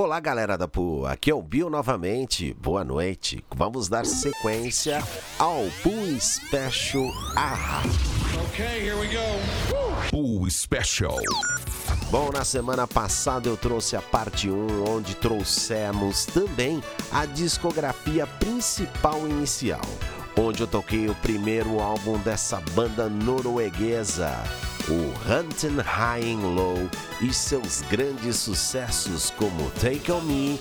Olá, galera da Poo. Aqui é o Bill novamente. Boa noite. Vamos dar sequência ao Poo Special Ah. Okay, here we go. Pool Special. Bom, na semana passada eu trouxe a parte 1, onde trouxemos também a discografia principal inicial, onde eu toquei o primeiro álbum dessa banda norueguesa, o Hunting High and Low, e seus grandes sucessos como Take On Me,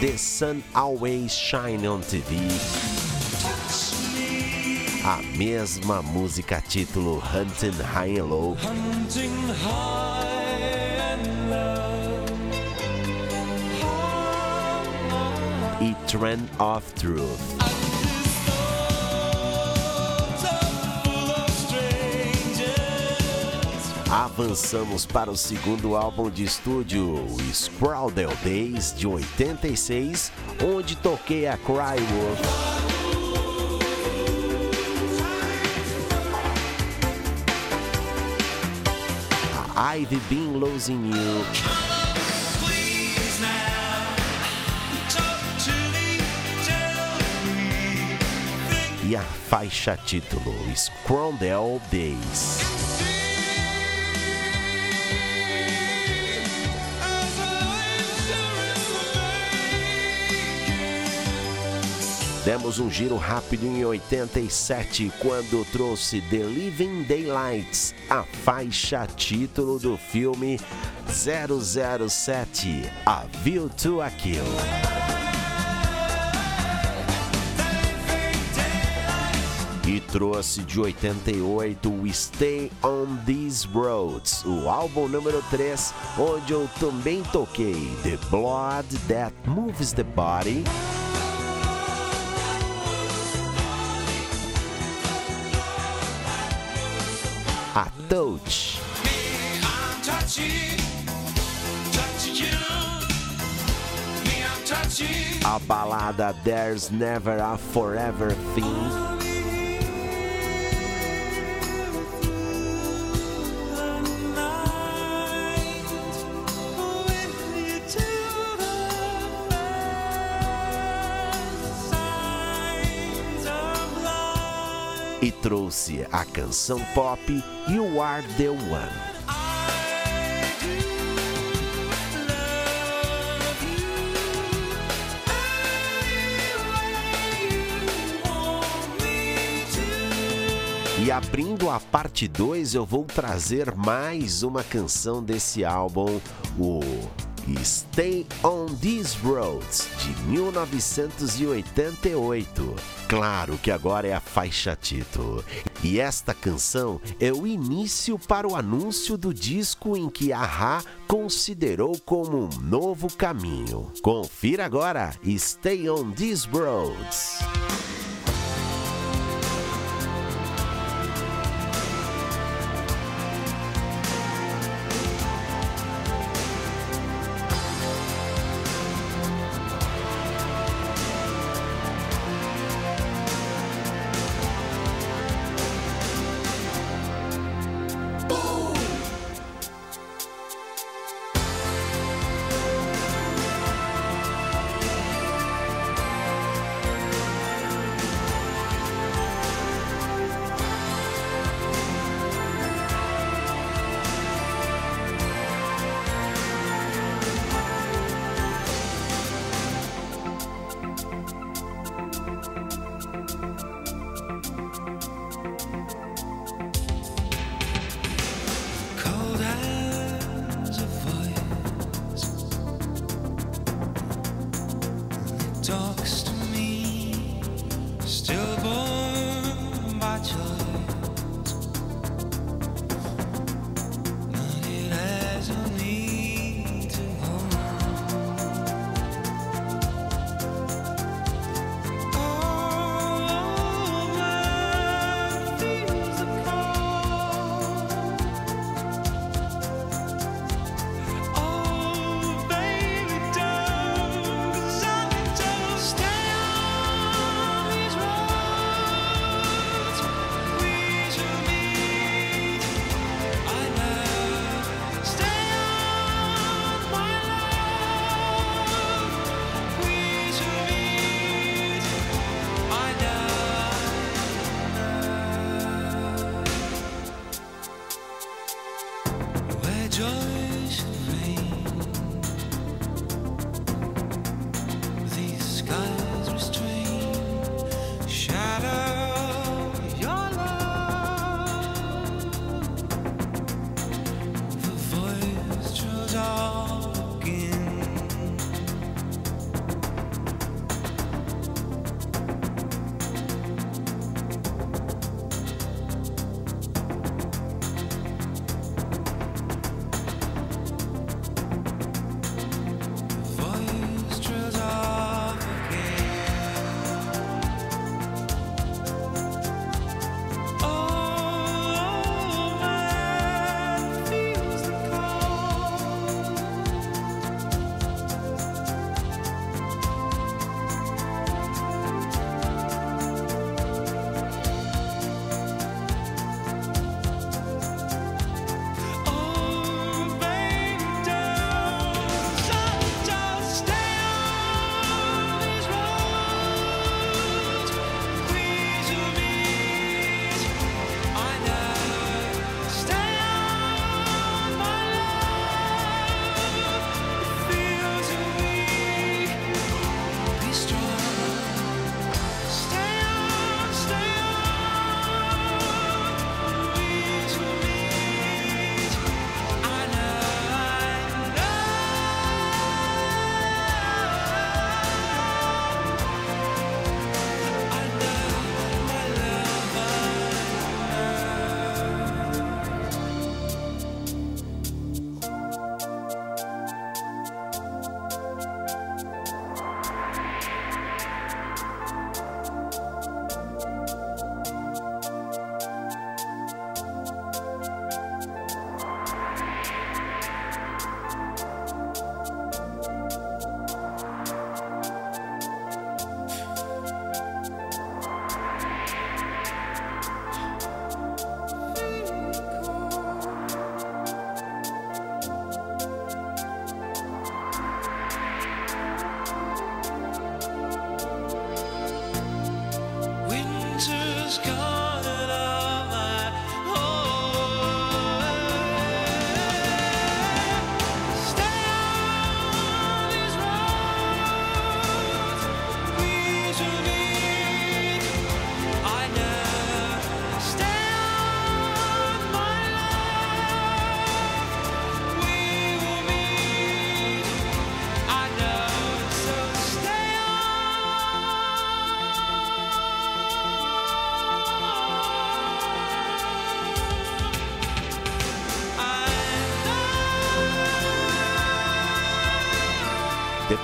The Sun Always Shine on TV, a mesma música título Hunting High and Low Hunting high and low. e Trend of Truth. Avançamos para o segundo álbum de estúdio, Scrowdell Days, de 86, onde toquei a Cry Wolf. A I've Been Losing You e a faixa título, Scrowdell Days. Demos um giro rápido em 87 quando trouxe The Living Daylights, a faixa título do filme 007 A View to a Kill. E trouxe de 88 o Stay on These Roads, o álbum número 3, onde eu também toquei The Blood That Moves the Body. Touch. A balada There's Never a Forever Thing. E trouxe a canção pop You Are the One. E abrindo a parte 2, eu vou trazer mais uma canção desse álbum, o Stay on These Roads, de 1988. Claro que agora é a faixa título. E esta canção é o início para o anúncio do disco em que a Ra considerou como um novo caminho. Confira agora Stay on These Roads.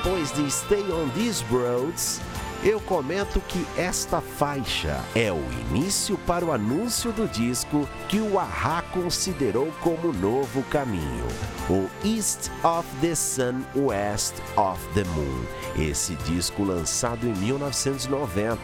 Depois de Stay on These Roads, eu comento que esta faixa é o início para o anúncio do disco que o Ahá considerou como novo caminho, o East of the Sun, West of the Moon. Esse disco lançado em 1990.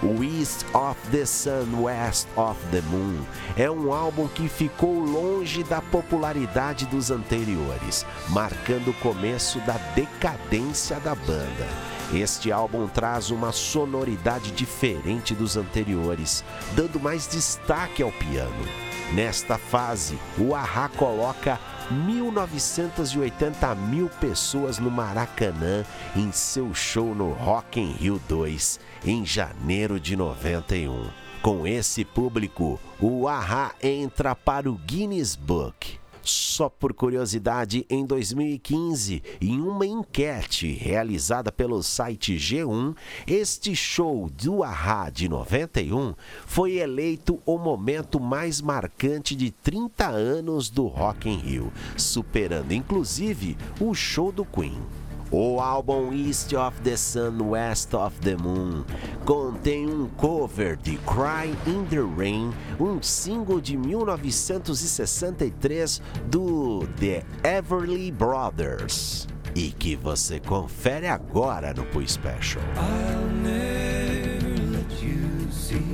O East of the Sun, West of the Moon é um álbum que ficou longe da popularidade dos anteriores, marcando o começo da decadência da banda. Este álbum traz uma sonoridade diferente dos anteriores, dando mais destaque ao piano. Nesta fase, o Ahá coloca 1980 mil pessoas no Maracanã em seu show no Rock in Rio 2 em janeiro de 91. Com esse público, o Ahá entra para o Guinness Book. Só por curiosidade, em 2015, em uma enquete realizada pelo site G1, este show do Ahá de 91 foi eleito o momento mais marcante de 30 anos do Rock in Rio, superando inclusive o show do Queen. O álbum East of the Sun, West of the Moon contém um cover de Cry in the Rain, um single de 1963 do The Everly Brothers e que você confere agora no Poo Special. I'll never let you see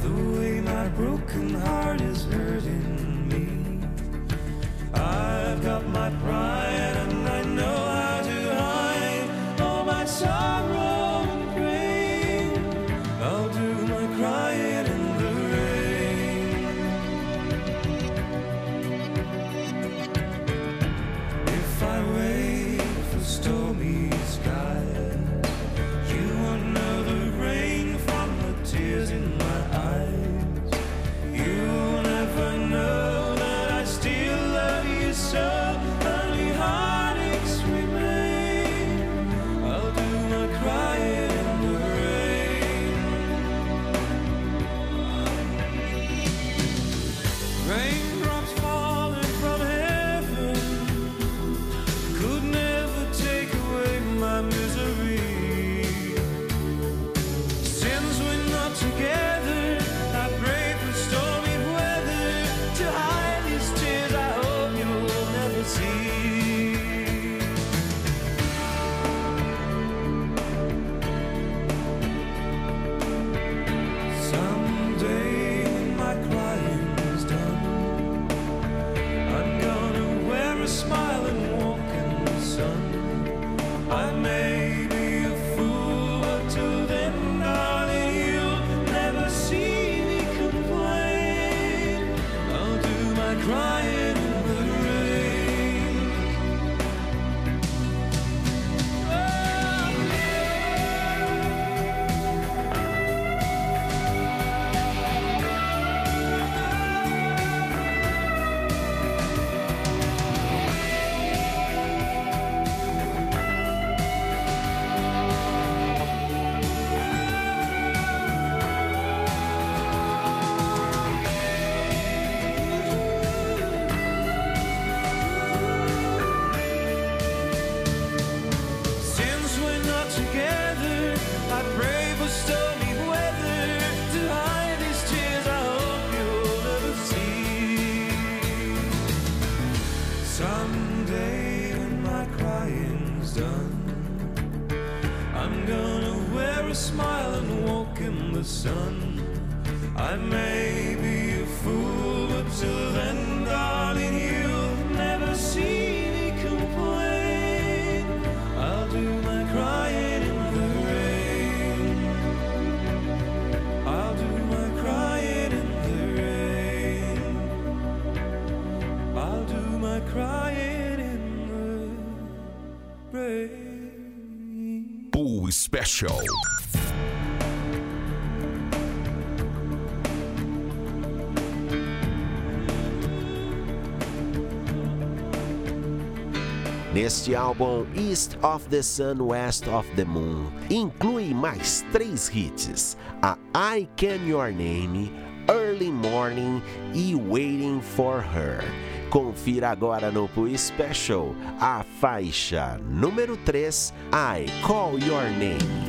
the way my broken heart is hurting me. I've got my pride sorry. Special. Neste álbum, East of the Sun, West of the Moon, inclui mais três hits: a I Can Your Name, Early Morning e Waiting for Her. Confira agora no Pui Special a faixa número 3, I Call Your Name.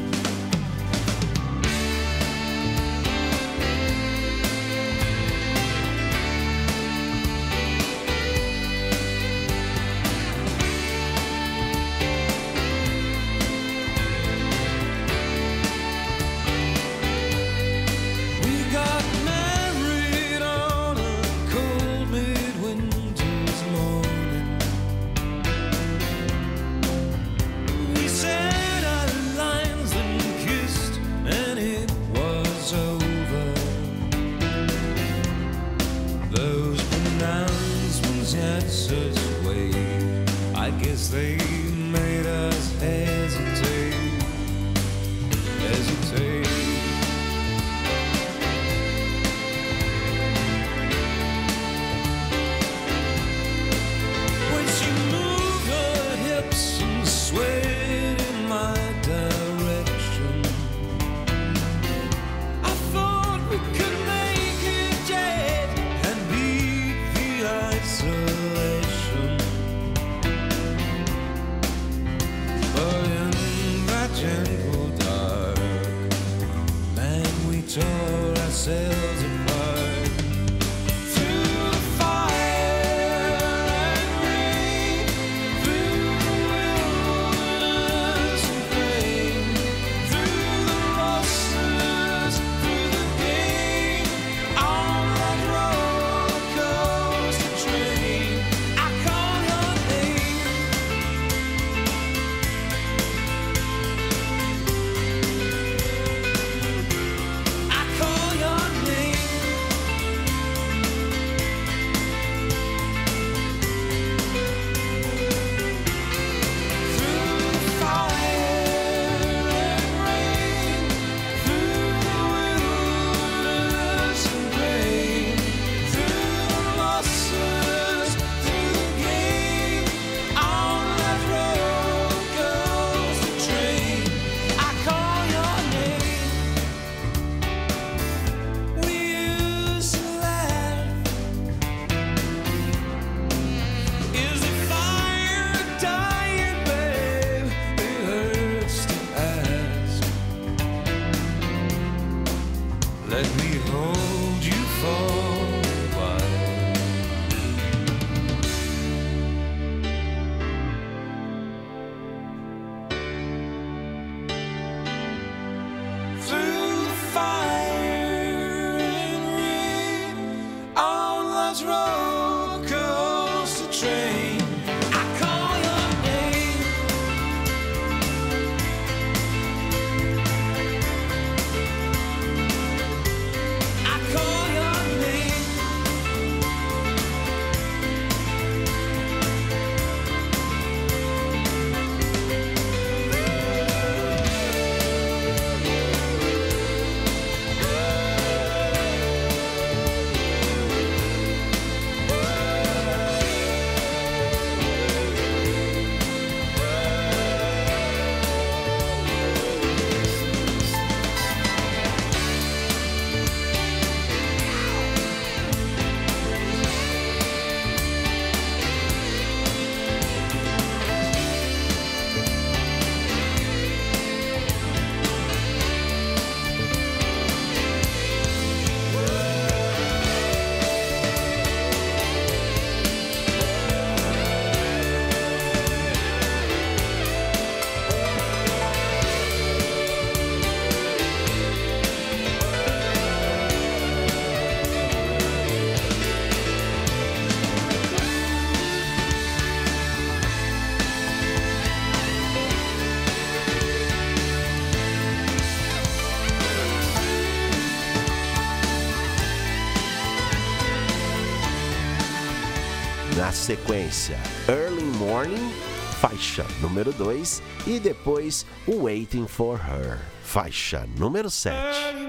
sequência Early Morning, faixa número 2, e depois Waiting for Her, faixa número 7.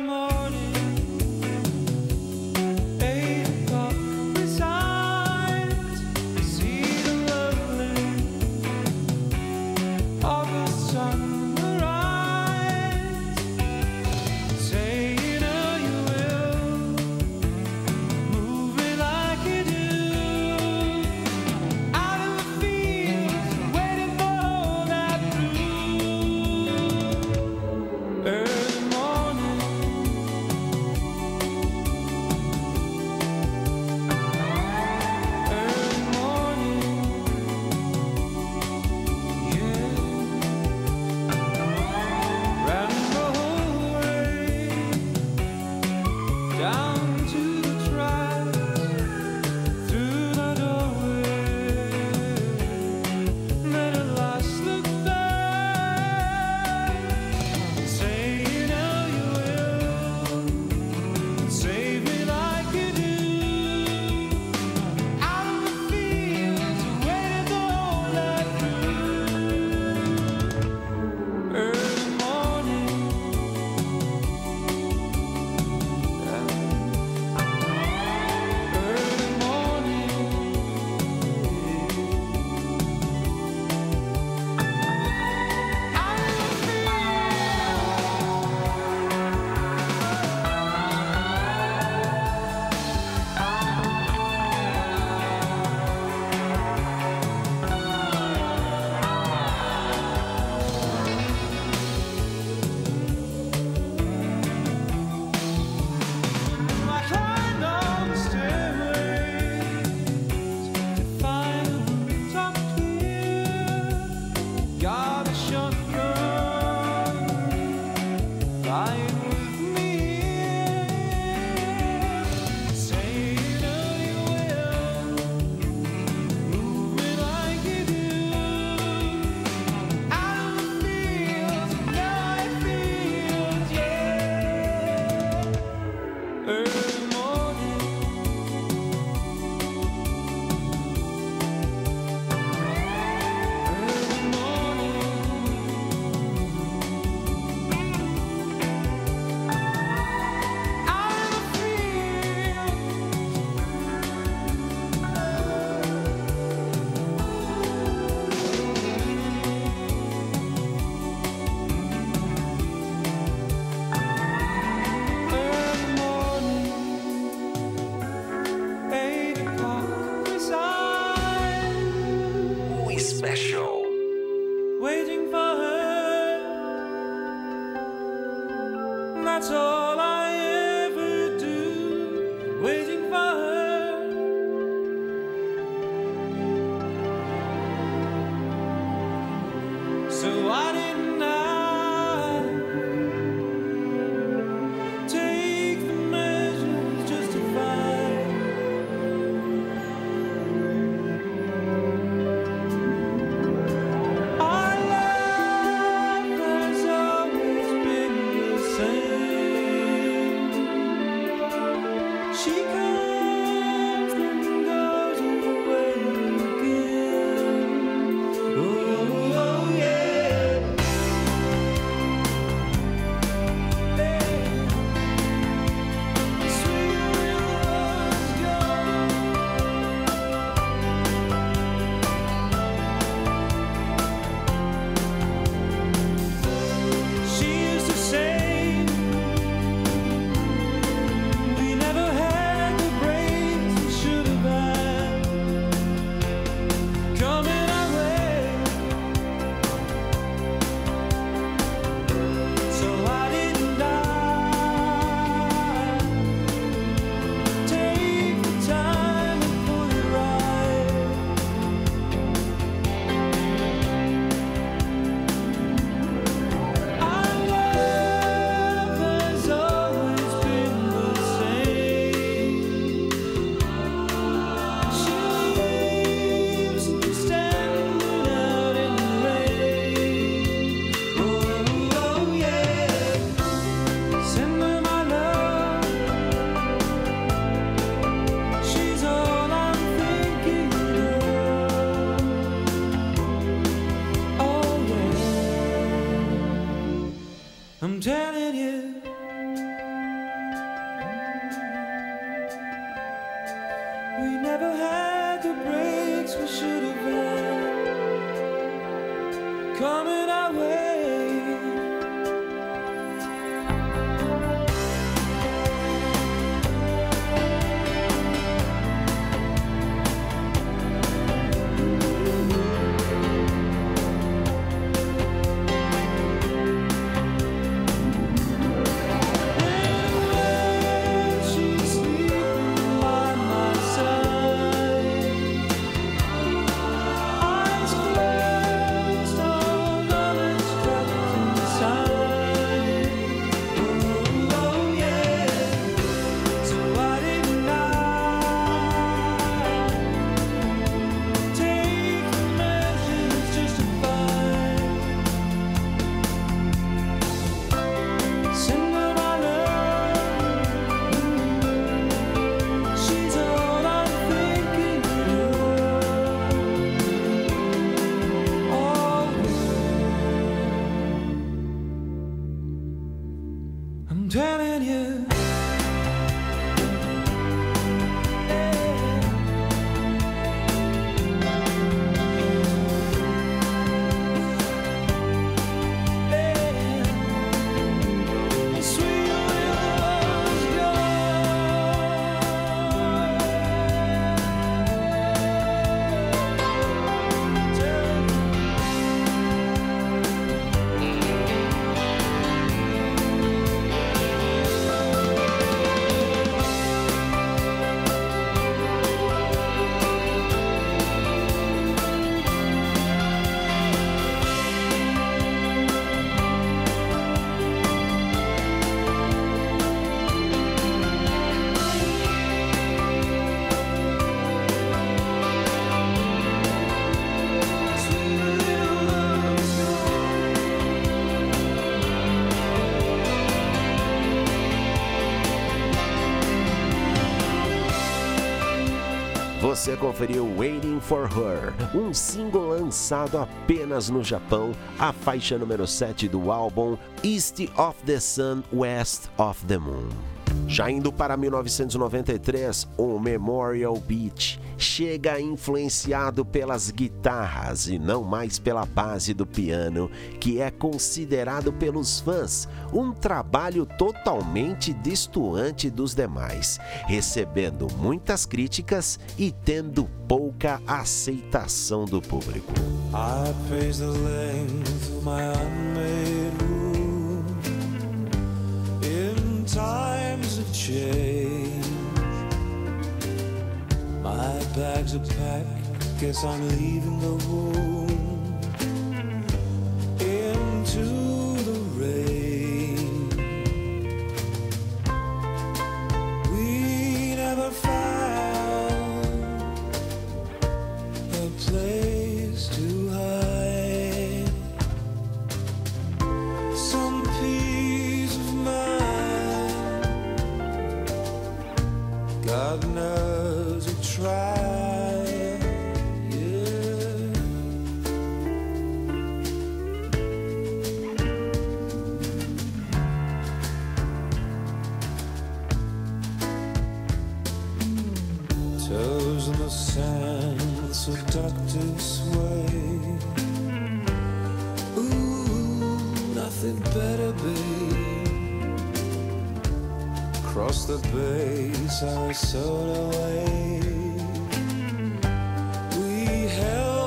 Você conferiu Waiting for Her, um single lançado apenas no Japão, a faixa número 7 do álbum East of the Sun, West of the Moon. Já indo para 1993, o Memorial Beach chega influenciado pelas guitarras e não mais pela base do piano, que é considerado pelos fãs um trabalho totalmente distoante dos demais, recebendo muitas críticas e tendo pouca aceitação do público. I times of change. My bags are packed, guess I'm leaving the room into the rain. We never found I've never Across the bay, Sarasota way. We held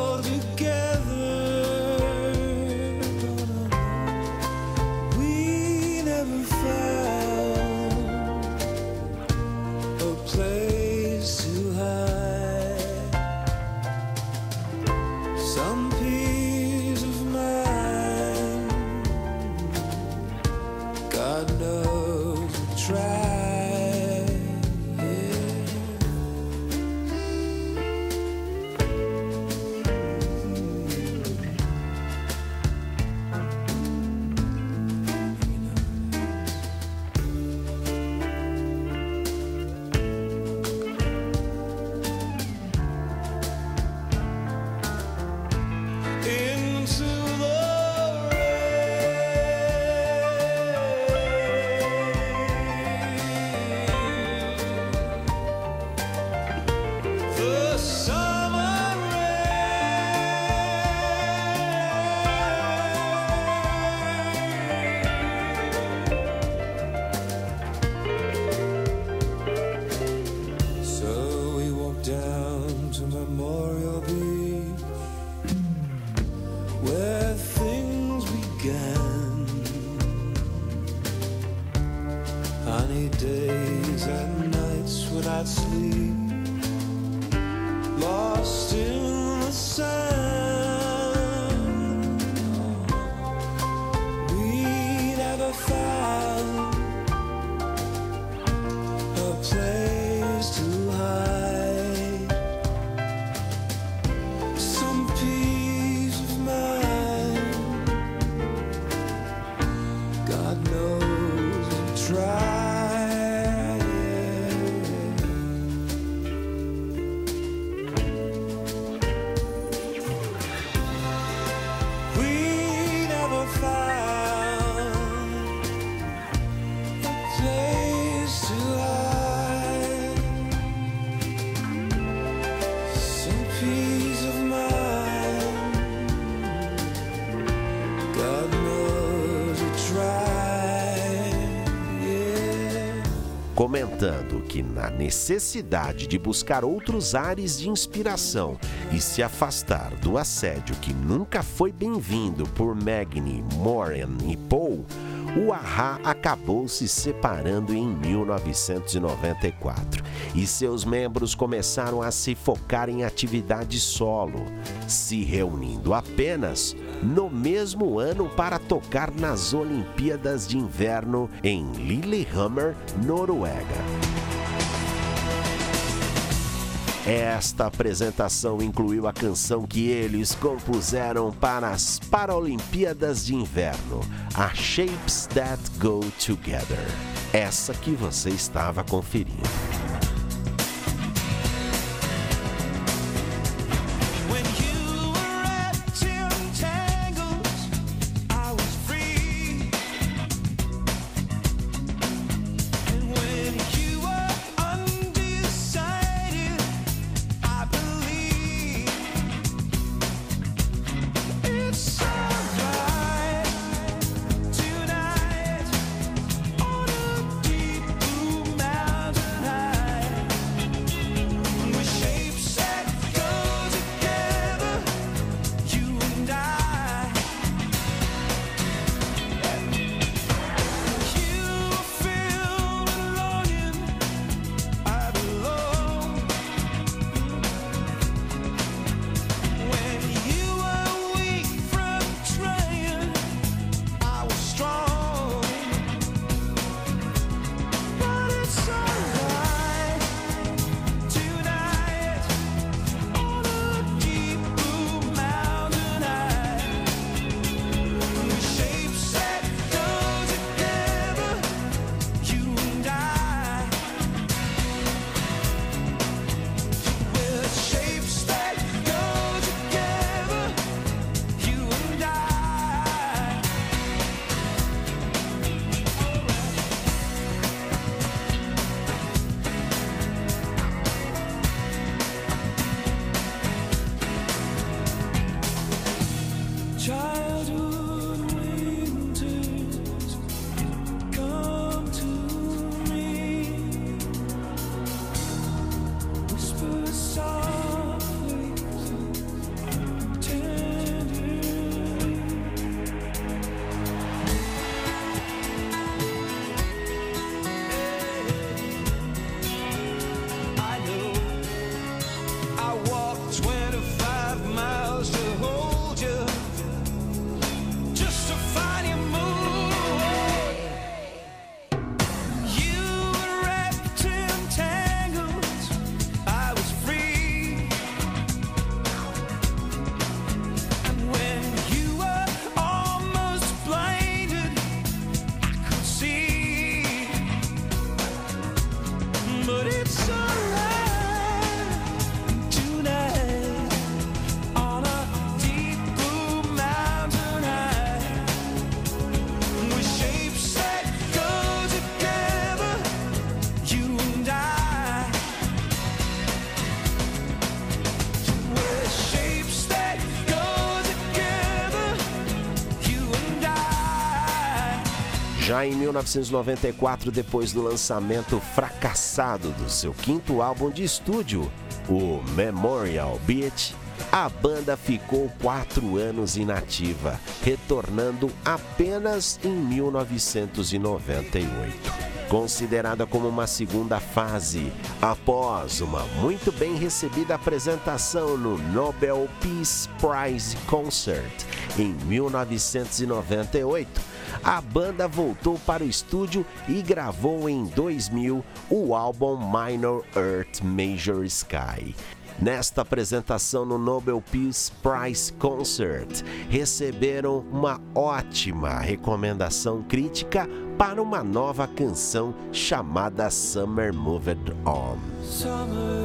que, na necessidade de buscar outros ares de inspiração e se afastar do assédio que nunca foi bem-vindo por Magni, Moran e Paul, o Ahá acabou se separando em 1994 e seus membros começaram a se focar em atividade solo, se reunindo apenas no mesmo ano para tocar nas Olimpíadas de Inverno em Lillehammer, Noruega. Esta apresentação incluiu a canção que eles compuseram para as Paralimpíadas de Inverno, a Shapes That Go Together. Essa que você estava conferindo. Já em 1994, depois do lançamento fracassado do seu quinto álbum de estúdio, o Memorial Beat, a banda ficou quatro anos inativa, retornando apenas em 1998 considerada como uma segunda fase, após uma muito bem recebida apresentação no Nobel Peace Prize Concert em 1998. A banda voltou para o estúdio e gravou em 2000 o álbum Minor Earth Major Sky. Nesta apresentação no Nobel Peace Prize Concert, receberam uma ótima recomendação crítica para uma nova canção chamada Summer Moved On. Summer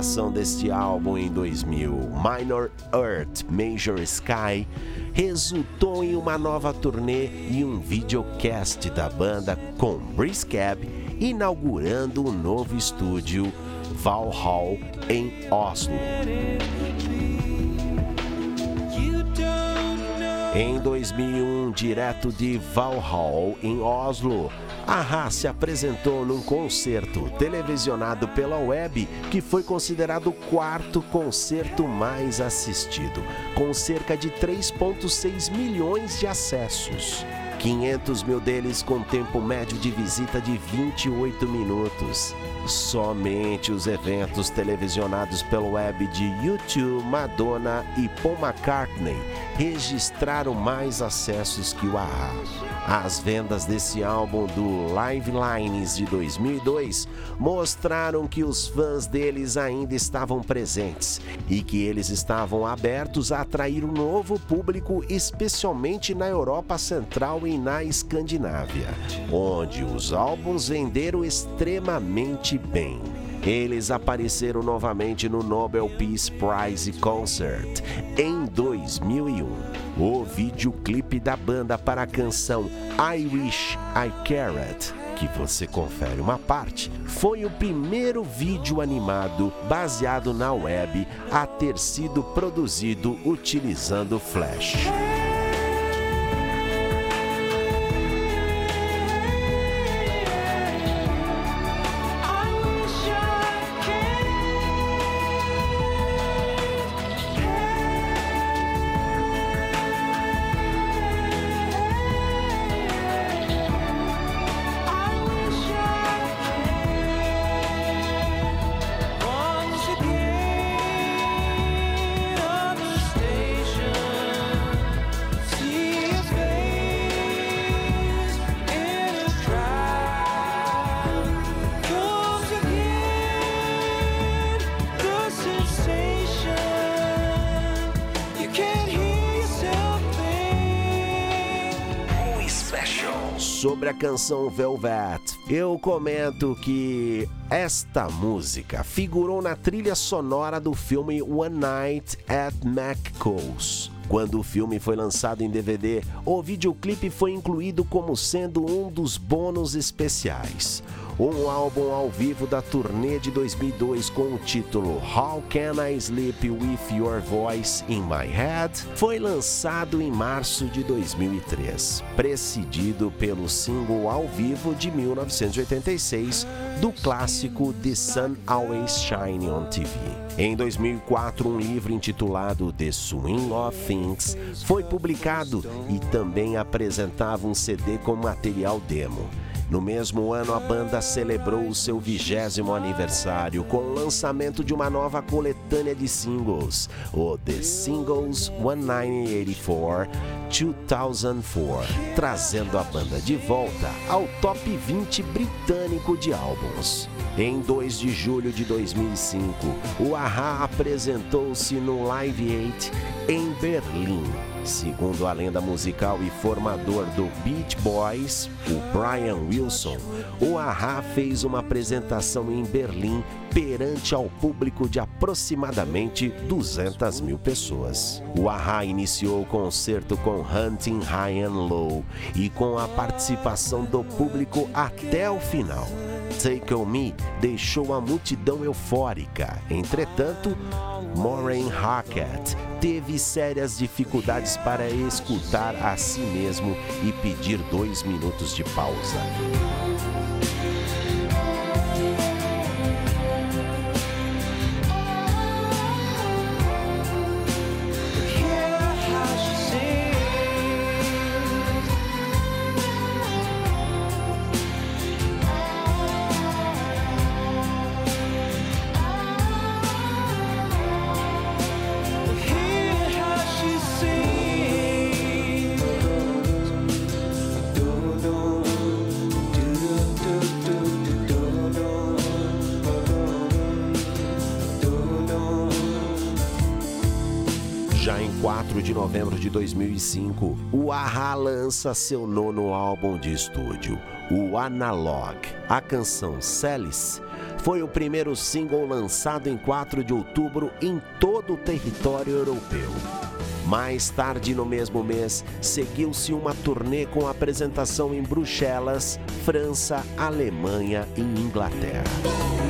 gravação deste álbum em 2000, Minor Earth, Major Sky, resultou em uma nova turnê e um videocast da banda com Brice Cab inaugurando um novo estúdio Valhall em Oslo. Em 2001, direto de Valhall, em Oslo, a se apresentou num concerto televisionado pela web que foi considerado o quarto concerto mais assistido, com cerca de 3,6 milhões de acessos. 500 mil deles com tempo médio de visita de 28 minutos. Somente os eventos televisionados pelo web de YouTube, Madonna e Paul McCartney registraram mais acessos que o AHA. As vendas desse álbum do Live Lines de 2002 mostraram que os fãs deles ainda estavam presentes e que eles estavam abertos a atrair um novo público, especialmente na Europa Central e na Escandinávia, onde os álbuns venderam extremamente bem. Eles apareceram novamente no Nobel Peace Prize Concert em 2001. O videoclipe da banda para a canção I Wish I Cared que você confere uma parte, foi o primeiro vídeo animado baseado na web a ter sido produzido utilizando Flash. Sobre a canção Velvet, eu comento que esta música figurou na trilha sonora do filme One Night at McCall's. Quando o filme foi lançado em DVD, o videoclipe foi incluído como sendo um dos bônus especiais um álbum ao vivo da turnê de 2002 com o título How Can I Sleep With Your Voice in My Head, foi lançado em março de 2003, precedido pelo single ao vivo de 1986 do clássico The Sun Always Shine on TV. Em 2004, um livro intitulado The Swing of Things foi publicado e também apresentava um CD com material demo. No mesmo ano, a banda celebrou o seu vigésimo aniversário com o lançamento de uma nova coletânea de singles, o The Singles 1984 2004, trazendo a banda de volta ao top 20 britânico de álbuns. Em 2 de julho de 2005, o Aha apresentou-se no Live 8 em Berlim Segundo a lenda musical e formador do Beach Boys, o Brian Wilson, o Aha fez uma apresentação em Berlim perante ao público de aproximadamente 200 mil pessoas. O Aha iniciou o concerto com Hunting High and Low e com a participação do público até o final. Take On Me deixou a multidão eufórica. Entretanto, Maureen Hackett teve sérias dificuldades para escutar a si mesmo e pedir dois minutos de pausa. De novembro de 2005, o Aha lança seu nono álbum de estúdio, o Analog. A canção Celis foi o primeiro single lançado em 4 de outubro em todo o território europeu. Mais tarde no mesmo mês, seguiu-se uma turnê com apresentação em Bruxelas, França, Alemanha e Inglaterra.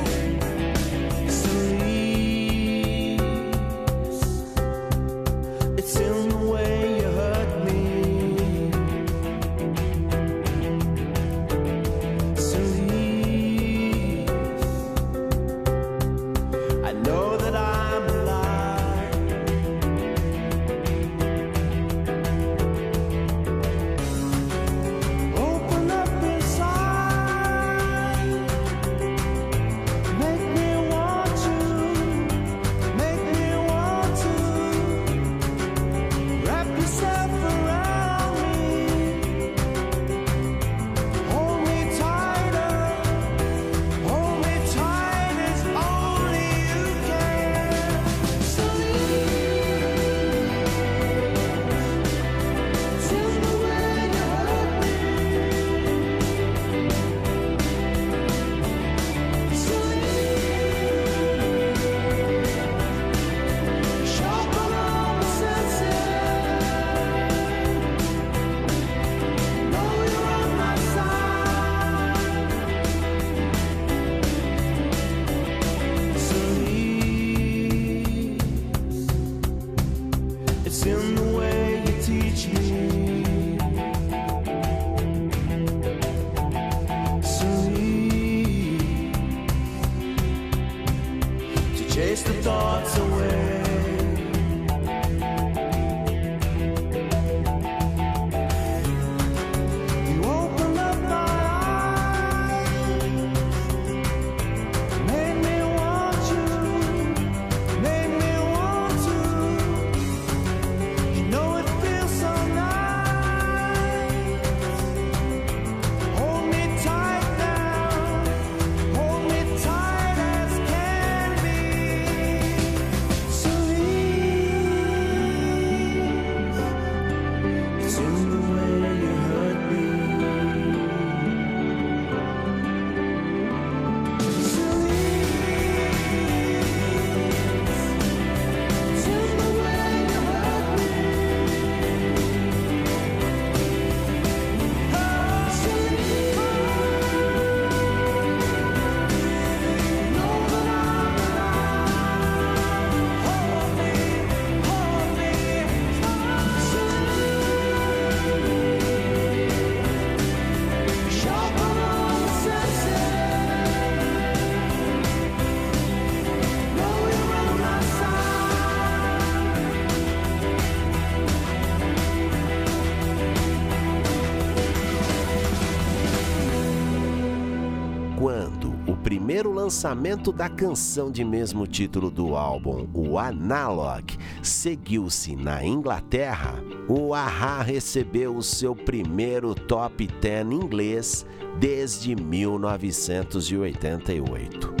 Primeiro lançamento da canção de mesmo título do álbum, o Analog, seguiu-se na Inglaterra, o Aha recebeu o seu primeiro top 10 inglês desde 1988.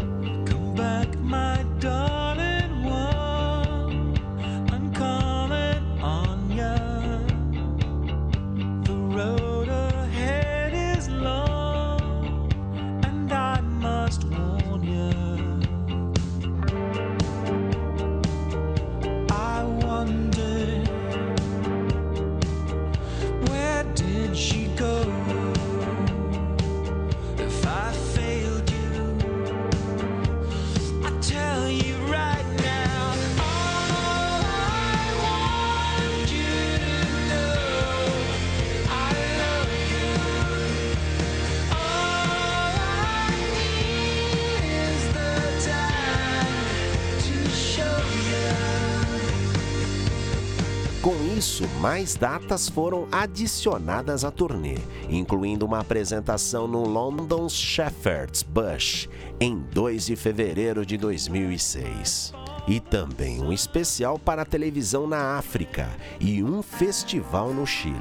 Mais datas foram adicionadas à turnê, incluindo uma apresentação no London's Shepherd's Bush em 2 de fevereiro de 2006. E também um especial para a televisão na África e um festival no Chile.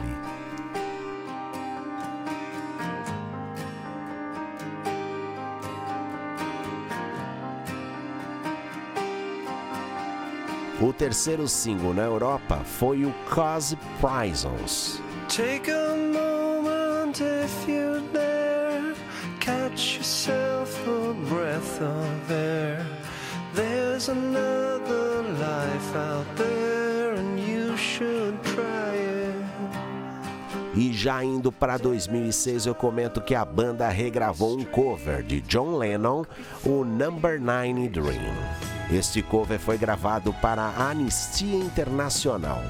O terceiro single na Europa foi o Cause Prisons. Take a moment if you dare, catch yourself a breath of air. There's another life out there, and you should try it. E já indo para 2006, eu comento que a banda regravou um cover de John Lennon, o Number 9 Dream. Este cover foi gravado para a Anistia Internacional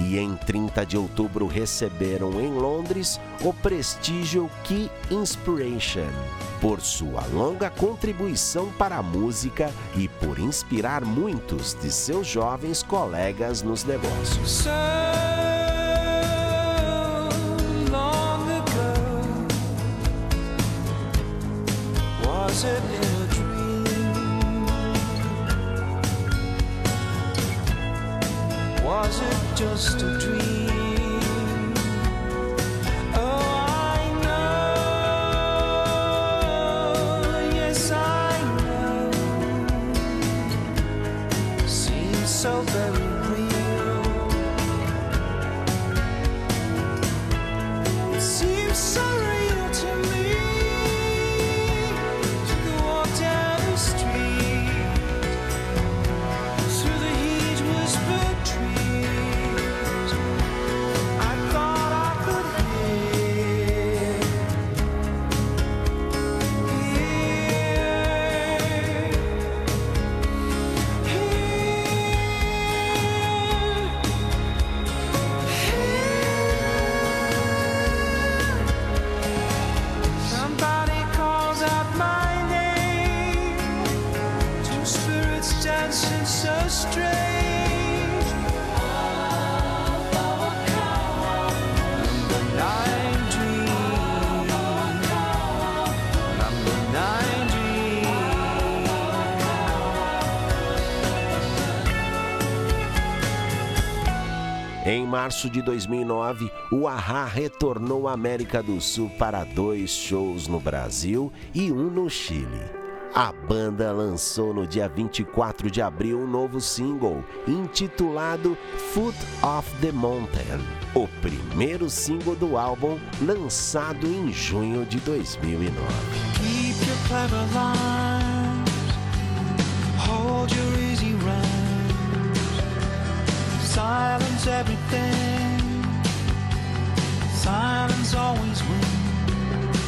e em 30 de outubro receberam em Londres o prestígio Key Inspiration por sua longa contribuição para a música e por inspirar muitos de seus jovens colegas nos negócios. Em março de 2009, o Ahá retornou à América do Sul para dois shows no Brasil e um no Chile. A banda lançou no dia 24 de abril um novo single, intitulado Foot of the Mountain, o primeiro single do álbum lançado em junho de 2009. Silence everything. Silence always wins.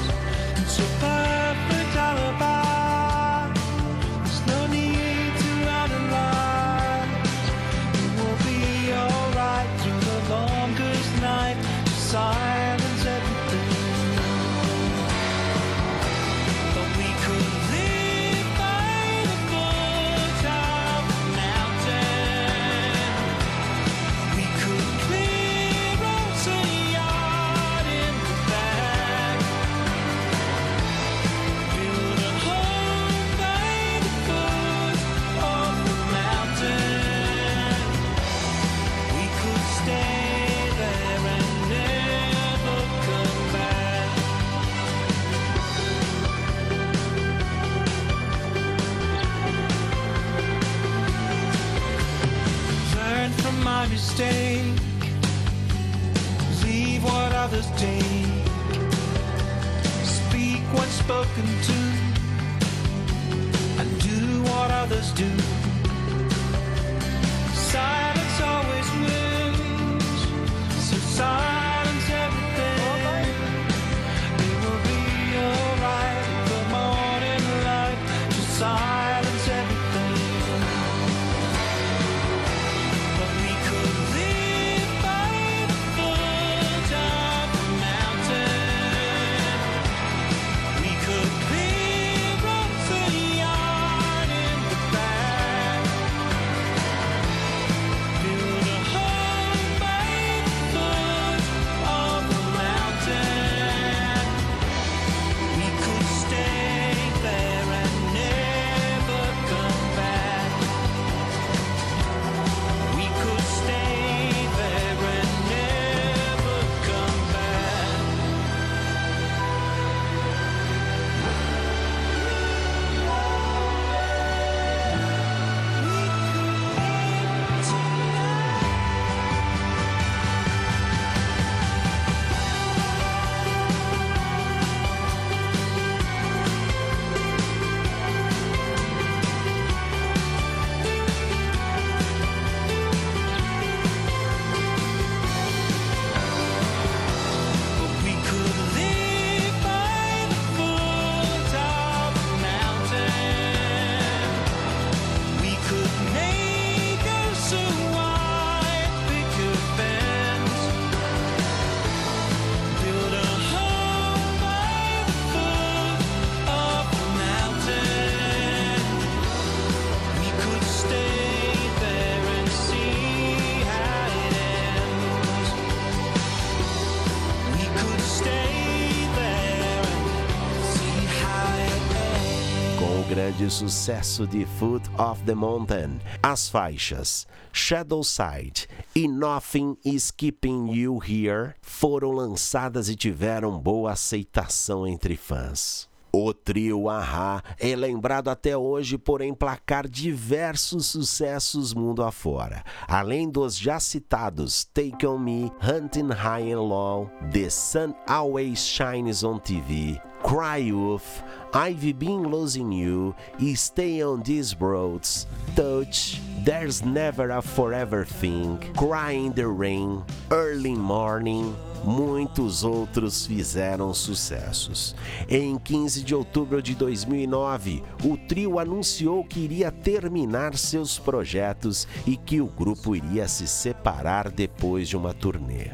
It's a perfect alibi. Mistake. Leave what others take. Speak what's spoken to. And do what others do. De sucesso de Foot of the Mountain, as faixas Shadow Side e Nothing Is Keeping You Here foram lançadas e tiveram boa aceitação entre fãs. O trio Ahá é lembrado até hoje por emplacar diversos sucessos mundo afora, além dos já citados Take On Me, Hunting High and Low, The Sun Always Shines on TV, Cry Wolf, I've Been Losing You Stay on These Roads, Touch, There's Never a Forever Thing, Cry in the Rain, Early Morning, muitos outros fizeram sucessos. Em 15 de outubro de 2009, o trio anunciou que iria terminar seus projetos e que o grupo iria se separar depois de uma turnê.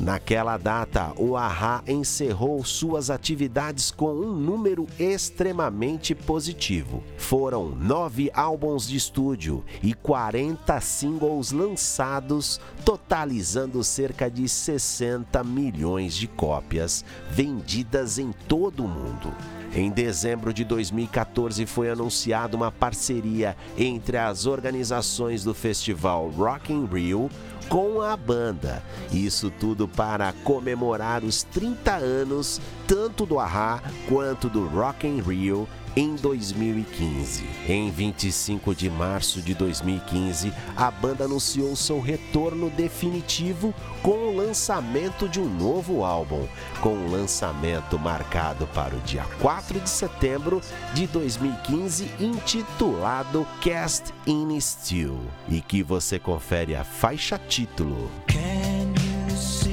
Naquela data, o Ahá encerrou suas atividades com um número extremamente positivo. Foram nove álbuns de estúdio e 40 singles lançados, totalizando cerca de 60 milhões de cópias vendidas em todo o mundo. Em dezembro de 2014 foi anunciada uma parceria entre as organizações do festival Rock in Rio com a banda. Isso tudo para comemorar os 30 anos tanto do Ahá quanto do Rock in Rio em 2015. Em 25 de março de 2015, a banda anunciou seu retorno definitivo com o lançamento de um novo álbum, com o um lançamento marcado para o dia 4 de setembro de 2015, intitulado Cast in Steel, e que você confere a faixa título. Can you see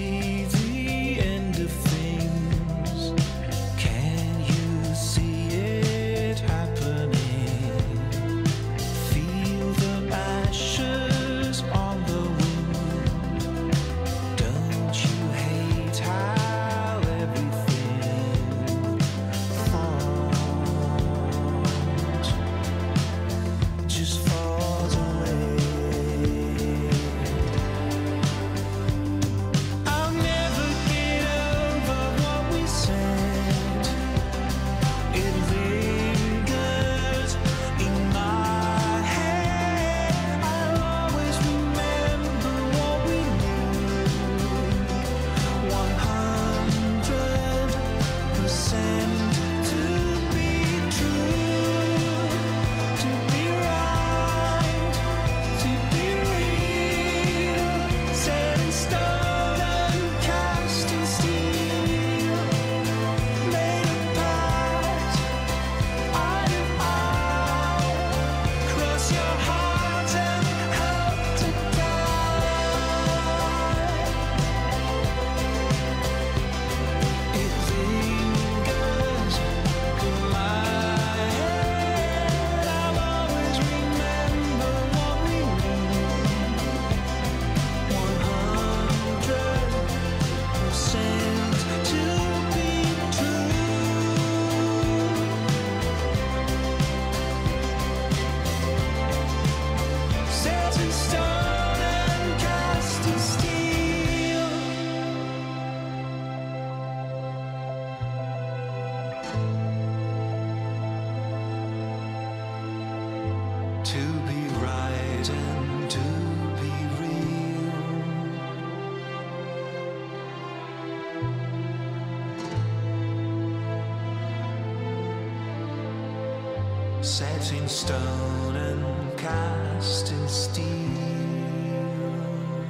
Set in stone and cast in steel.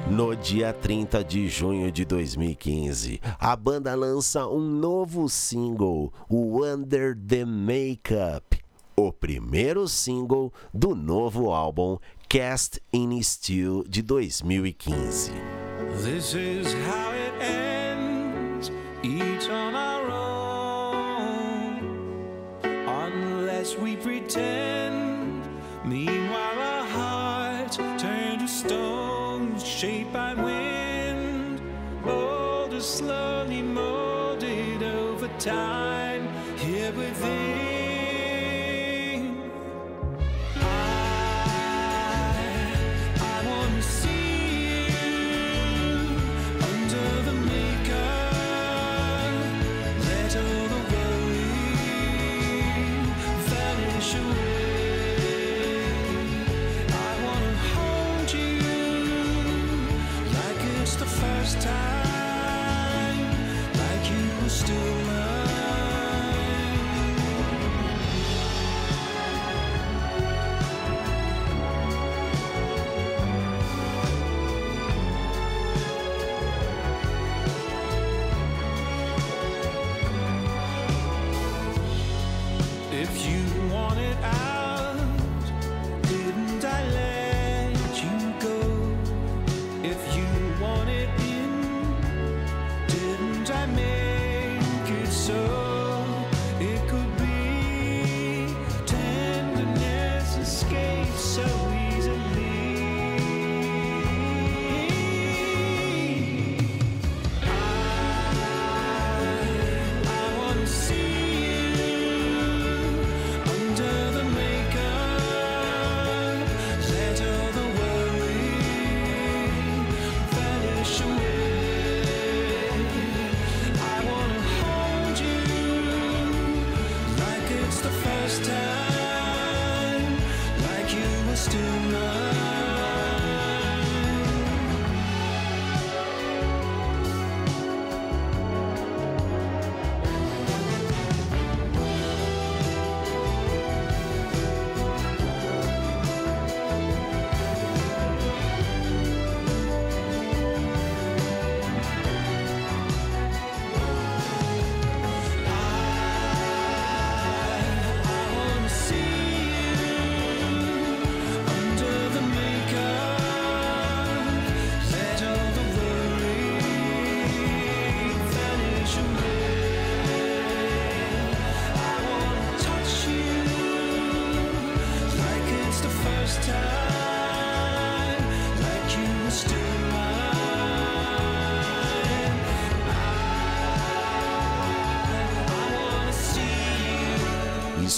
No dia 30 de junho de 2015, a banda lança um novo single, o Under the Makeup, o primeiro single do novo álbum Cast in Steel de 2015. Unless we pretend, meanwhile our hearts turn to stone, shaped by wind, molded slowly molded over time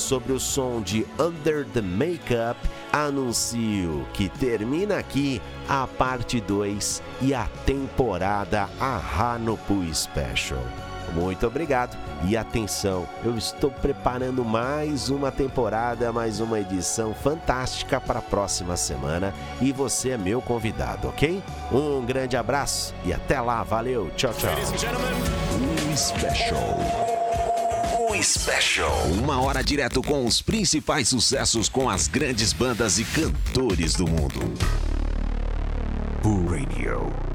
sobre o som de Under the Makeup, anuncio que termina aqui a parte 2 e a temporada Ahanopu Special. Muito obrigado e atenção, eu estou preparando mais uma temporada, mais uma edição fantástica para a próxima semana e você é meu convidado, ok? Um grande abraço e até lá, valeu, tchau, tchau. Special. Special. Uma hora direto com os principais sucessos com as grandes bandas e cantores do mundo. O Radio.